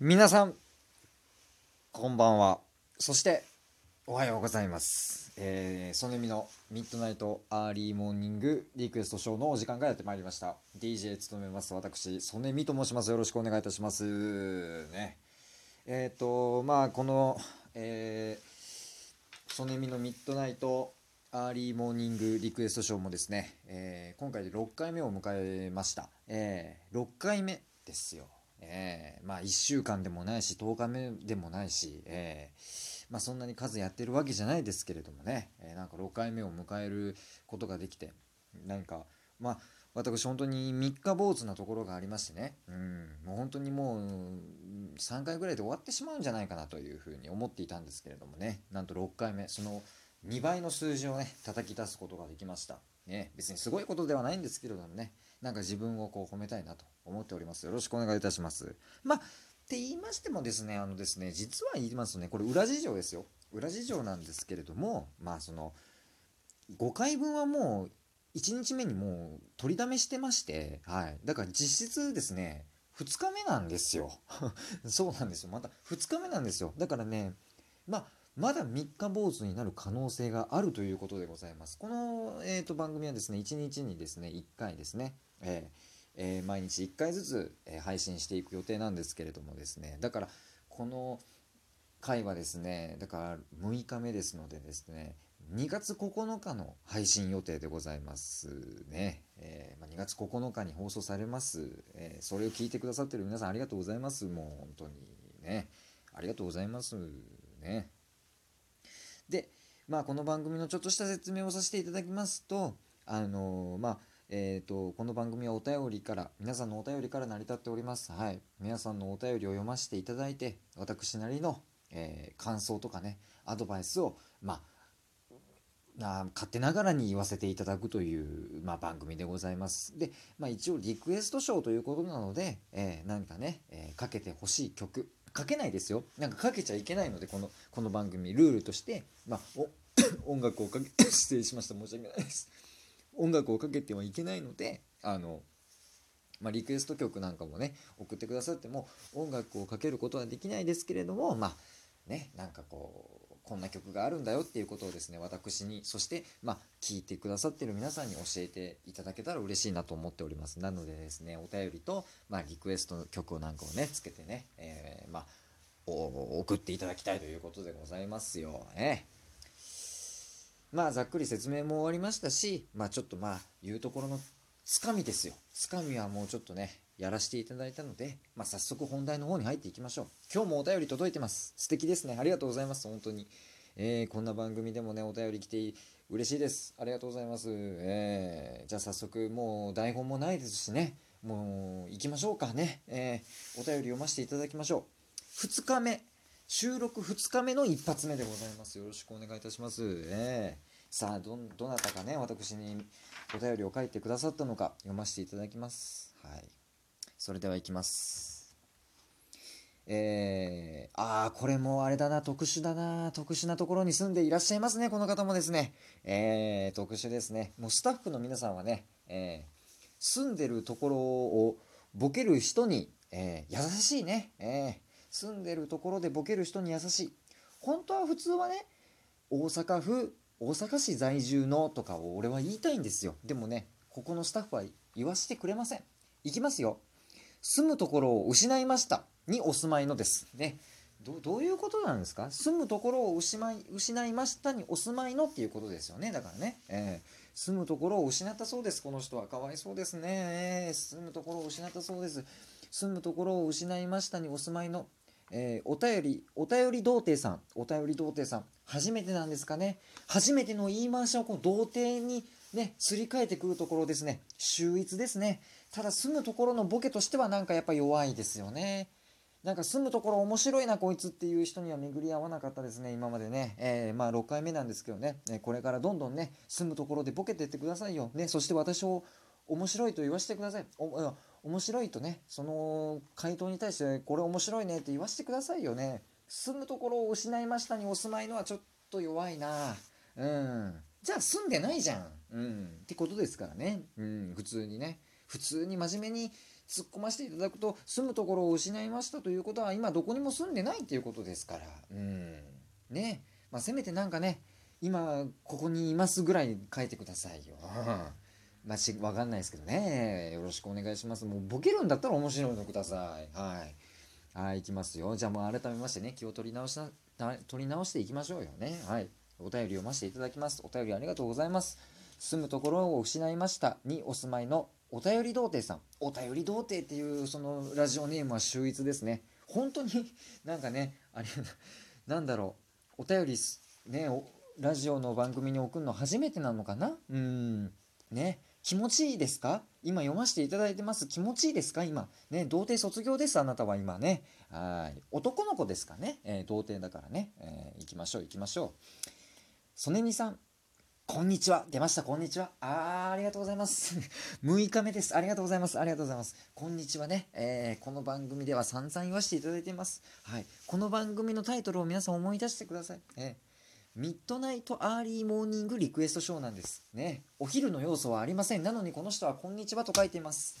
皆さん、こんばんは。そして、おはようございます。えー、ソネミのミッドナイトアーリーモーニングリクエストショーのお時間がやってまいりました。DJ 務めます私、ソネミと申します。よろしくお願いいたします。ね。えっ、と、まあ、この、えー、ソネミのミッドナイトアーリーモーニングリクエストショーもですね、えー今回で6回目を迎えました。えー、6回目ですよ。えーまあ1週間でもないし10日目でもないし、えーまあそんなに数やってるわけじゃないですけれどもね、えーなんか6回目を迎えることができて何かまあ私本当に三日坊主なところがありましてね、うん、もう本当にもう3回ぐらいで終わってしまうんじゃないかなというふうに思っていたんですけれどもね。なんと6回目その2倍の数字をね叩き出すことができました、ね、別にすごいことではないんですけれどもねなんか自分をこう褒めたいなと思っております。よろしくお願いいたします。まあって言いましてもですねあのですね実は言いますとねこれ裏事情ですよ。裏事情なんですけれどもまあその5回分はもう1日目にもう取りだめしてまして、はい、だから実質ですね2日目なんですよ。そうなんですよ。また2日目なんですよ。だからねまあまだ3日坊主になる可能性があるということでございます。この、えー、と番組はですね1日にですね1回ですね、えーえー毎日1回ずつ、え配信していく予定なんですけれどもですね。だからこの回はですねだから6日目ですのでですね2月9日の配信予定でございますね、えーまあ、2月9日に放送されます、えーそれを聞いてくださってる皆さんありがとうございます。もう本当にねありがとうございますね。でまあこの番組のちょっとした説明をさせていただきますとあのーまあえー、とこの番組はお便りから皆さんのお便りから成り立っておりますはい皆さんのお便りを読ませていただいて私なりの、えー感想とかねアドバイスをまあな勝手ながらに言わせていただくという、まあ、番組でございます。で、まあ、一応リクエストショーということなので、えー何かね、えーかけてほしい曲かけないですよ。なんかかけちゃいけないのでこのこの番組ルールとして、まあ、お 音楽をかけ 失礼しました申し訳ないです。音楽をかけてはいけないのであの、まあ、リクエスト曲なんかもね送ってくださっても音楽をかけることはできないですけれどもまあねなんかこうこんな曲があるんだよっていうことをですね私にそしてまあ聞いてくださってる皆さんに教えていただけたら嬉しいなと思っております。なのでですねお便りと、まあ、リクエストの曲なんかをねつけてね、えーまあ送っていただきたいということでございますよ。ねまあざっくり説明も終わりましたしまあちょっとまあ言うところのつかみですよ。つかみはもうちょっとねやらせていただいたので、まあ、早速本題の方に入っていきましょう。今日もお便り届いてます。素敵ですね。ありがとうございます。本当に、えーこんな番組でもねお便り来て嬉しいです。ありがとうございます、えーじゃあ早速もう台本もないですしね。もう行きましょうかね、えーお便り読ませていただきましょう。2日目。収録2日目の一発目でございます。よろしくお願いいたします、えーさあどどなたかね私にお便りを書いてくださったのか読ませていただきます。はい。それではいきます。えー、ああこれもあれだな特殊だな特殊なところに住んでいらっしゃいますねこの方もですね。えー、特殊ですね。もうスタッフの皆さんはね、えー住んでるところをボケる人に、えー優しいね、えー住んでるところでボケる人に優しい。本当は普通はね大阪府大阪市在住のとかを俺は言いたいんですよ。でもねここのスタッフは言わせてくれません。いきますよ。住むところを失いました。にお住まいのです。ね。どどういうことなんですか？住むところを失い失いましたにお住まいのっていうことですよね。だからね、えー住むところを失ったそうです。この人は。かわいそうですね、えー住むところを失ったそうです。住むところを失いましたにお住まいの。えーお便り、お便り童貞さん、お便り童貞さん、初めてなんですかね。初めての言い回しをこう童貞にね、すり替えてくるところですね。秀逸ですね。ただ住むところのボケとしてはなんかやっぱ弱いですよね。なんか住むところ面白いなこいつっていう人には巡り合わなかったですね今までね、えーまあ6回目なんですけどね、えーこれからどんどんね住むところでボケてってくださいよ。ねそして私を面白いと言わせてください。おい面白いとねその回答に対してこれ面白いねって言わせてくださいよね。住むところを失いましたにお住まいのはちょっと弱いな。うん。じゃあ住んでないじゃん。うん。ってことですからね。うん。普通にね。普通に真面目に突っ込ませていただくと住むところを失いましたということは今どこにも住んでないっていうことですから。うん。ね。まあ、せめてなんかね今ここにいますぐらい書いてくださいよ。まあ、し分かんないですけどね。よろしくお願いします。もうボケるんだったら面白いのください。はい。はいいきますよ。じゃあもう改めましてね気を取り直しな取り直していきましょうよね。はい。お便り読ませていただきます。お便りありがとうございます。住むところを失いましたにお住まいのお便り童貞さんお便り童貞っていうそのラジオネームは秀逸ですね本当になんかねあれなんだろうお便りねラジオの番組に送るの初めてなのかな？うんね気持ちいいですか？今読ませていただいてます。気持ちいいですか？今。ね、童貞卒業です。あなたは今ね。はい。男の子ですかね？えー、童貞だからね。えー、行きましょう、行きましょう。曽根美さん。こんにちは。出ました。こんにちは。あー、ありがとうございます。6日目です。ありがとうございます。ありがとうございます。こんにちはね。えー、この番組では散々言わせていただいています。はい。この番組のタイトルを皆さん思い出してください。えーミッドナイトアーリーモーニングリクエストショーなんです。ね。お昼の要素はありません。なのにこの人はこんにちはと書いています。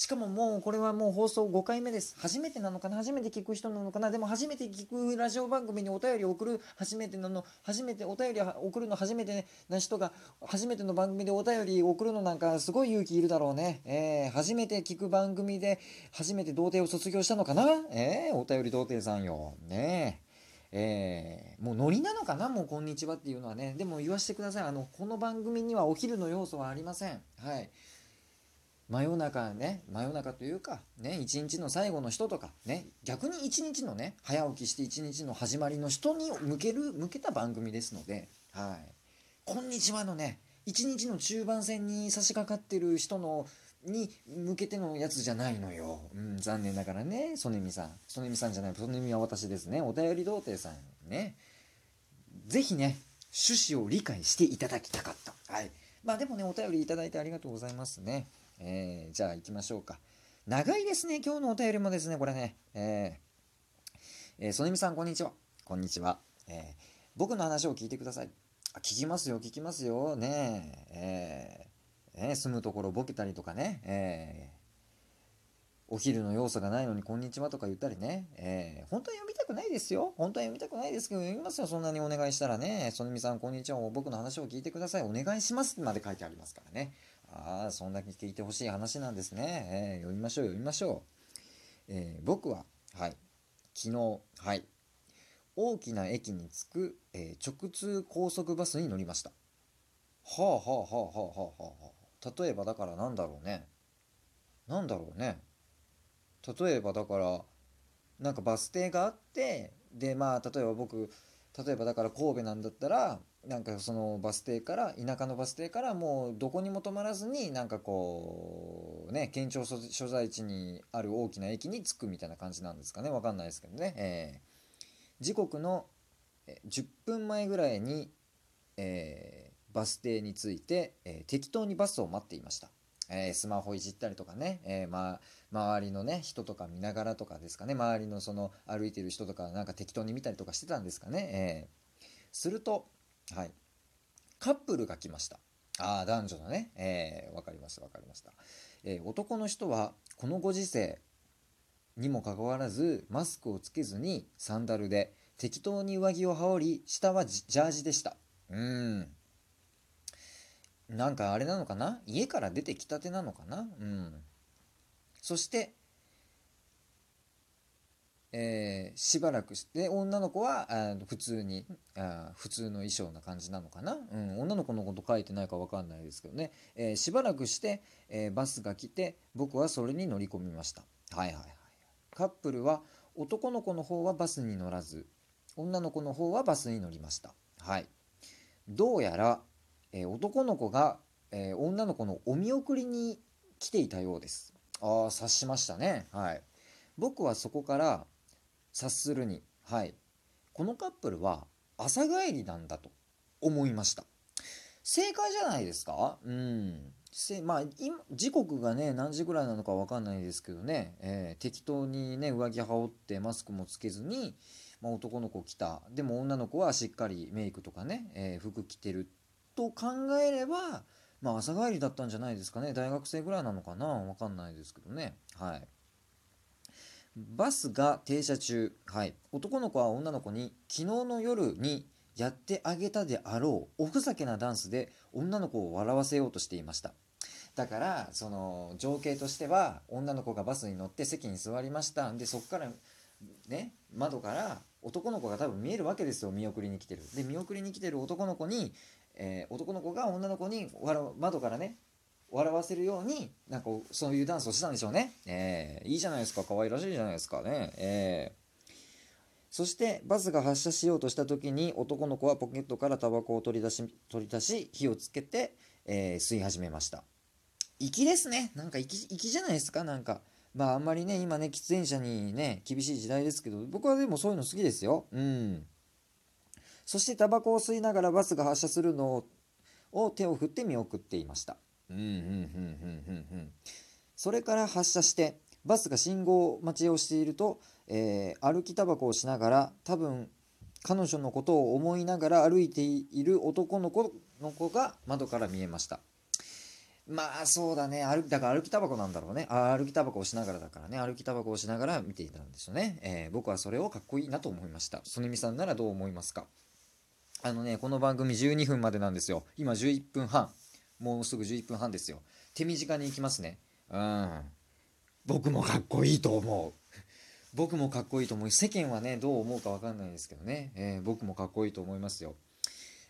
しかももうこれはもう放送5回目です。初めてなのかな？初めて聞く人なのかな？でも初めて聞くラジオ番組にお便りを送る初めてなの、初めてお便り送るの？初めてな人が初めての番組でお便り送るのなんかすごい勇気いるだろうね。えー、初めて聞く番組で初めて童貞を卒業したのかな？えー、お便り童貞さんよ。ねえ。えー、もうノリなのかな？もうこんにちはっていうのはね。でも言わせてください。あのこの番組にはお昼の要素はありません。はい。真夜中ね真夜中というかね一日の最後の人とかね逆に一日のね早起きして一日の始まりの人に向ける向けた番組ですのではいこんにちはのね一日の中盤戦に差し掛かってる人のに向けてのやつじゃないのよ。うん、残念ながらね、曽根美さん。曽根美さんじゃない、曽根美は私ですね。お便り童貞さんね。ぜひね、趣旨を理解していただきたかった。はい。まあでもね、お便りいただいてありがとうございますね。えー、じゃあ行きましょうか。長いですね、今日のお便りもですね、これね。えー、えー、曽根美さん、こんにちは。こんにちは。え、僕の話を聞いてください。あ聞きますよ、聞きますよ。ねえ。えーえー、住むところボケたりとかね、え、お昼の要素がないのにこんにちはとか言ったりね、えー、本当は読みたくないですよ。本当は読みたくないですけど、読みますよ。そんなにお願いしたらね、そのみさん、こんにちは。僕の話を聞いてください。お願いしますまで書いてありますからね。ああ、そんだけ聞いてほしい話なんですね。えー、読みましょう、読みましょう。えー、僕は、はい、昨日、はい、大きな駅に着く、えー、直通高速バスに乗りました。はあはあはあはあはあはあ。例えばだからなんだろうねなんだろうね例えばだからなんかバス停があってでまあ例えば僕例えばだから神戸なんだったらなんかそのバス停から田舎のバス停からもうどこにも止まらずになんかこうね県庁所在地にある大きな駅に着くみたいな感じなんですかね。わかんないですけどね、えー、時刻の10分前ぐらいに、えーバス停に着いて、えー、適当にバスを待っていました。え、スマホいじったりとかね、え、ま周りのね人とか見ながらとかですかね。周りのその歩いてる人とかなんか適当に見たりとかしてたんですかね、えー、するとはい。カップルが来ました。ああ男女のね、えー、分かりました分かりました、えー、男の人はこのご時世にもかかわらずマスクをつけずにサンダルで適当に上着を羽織り下はジャージでした。うん。なんかあれなのかな？家から出てきたてなのかな？うん。そして、えー、しばらくして女の子はあ普通にあ普通の衣装な感じなのかな、うん、女の子のこと書いてないか分かんないですけどね、えー、しばらくして、えー、バスが来て僕はそれに乗り込みましたはいはいはいカップルは男の子の方はバスに乗らず女の子の方はバスに乗りましたはいどうやらえ、男の子が、え、女の子のお見送りに来ていたようです。ああ、察しましたね。はい。僕はそこから察するに、はい。このカップルは朝帰りなんだと思いました。正解じゃないですか？うん。せまあ、今時刻がね何時ぐらいなのか分かんないですけどね、えー、適当にね上着羽織ってマスクもつけずに、まあ、男の子来た。でも女の子はしっかりメイクとかね、えー、服着てると考えればまあ朝帰りだったんじゃないですかね。大学生ぐらいなのかな？わかんないですけどね。はい。バスが停車中、はい、男の子は女の子に昨日の夜にやってあげたであろうおふざけなダンスで女の子を笑わせようとしていました。だからその情景としては女の子がバスに乗って席に座りました。でそこからね窓から男の子が多分見えるわけですよ。見送りに来てる。で見送りに来てる男の子に、えー、男の子が女の子に窓からね笑わせるようになんかそういうダンスをしたんでしょうね、えー、いいじゃないですか。可愛らしいじゃないですかね、えー、そしてバスが発車しようとした時に男の子はポケットからタバコを取り出し取り出し火をつけて、えー、吸い始めました。粋ですね。なんか粋じゃないですか。なんかまああんまりね今ね喫煙者にね厳しい時代ですけど僕はでもそういうの好きですよ。うん。そしてタバコを吸いながらバスが発車するのを手を振って見送っていました。うんうんうんうんうんそれから発車してバスが信号待ちをしていると、えー、歩きタバコをしながら多分彼女のことを思いながら歩いている男の子の子が窓から見えました。まあそうだね。歩だから歩きタバコなんだろうね。あ歩きタバコをしながらだからね。歩きタバコをしながら見ていたんですよね、えー、僕はそれをかっこいいなと思いました。曽根美さんならどう思いますか？あのねこの番組12分までなんですよ。今11分半。もうすぐ11分半ですよ。手短に行きますね。うん。僕もかっこいいと思う。僕もかっこいいと思う世間はねどう思うか分かんないですけどね、えー、僕もかっこいいと思いますよ。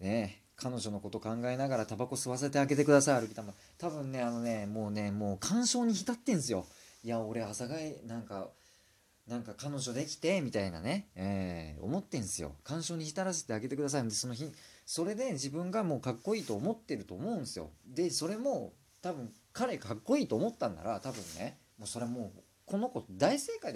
ね彼女のこと考えながらタバコ吸わせてあげてください歩きたま多分ねあのねもうねもう感傷に浸ってんすよ。いや俺朝帰りなんかなんか彼女できてみたいなね、えー、思ってんすよ。感傷に浸らせてあげてください。その日それで自分がもうかっこいいと思ってると思うんですよ。でそれも多分彼かっこいいと思ったんなら多分ねもうそれもうこの子大正解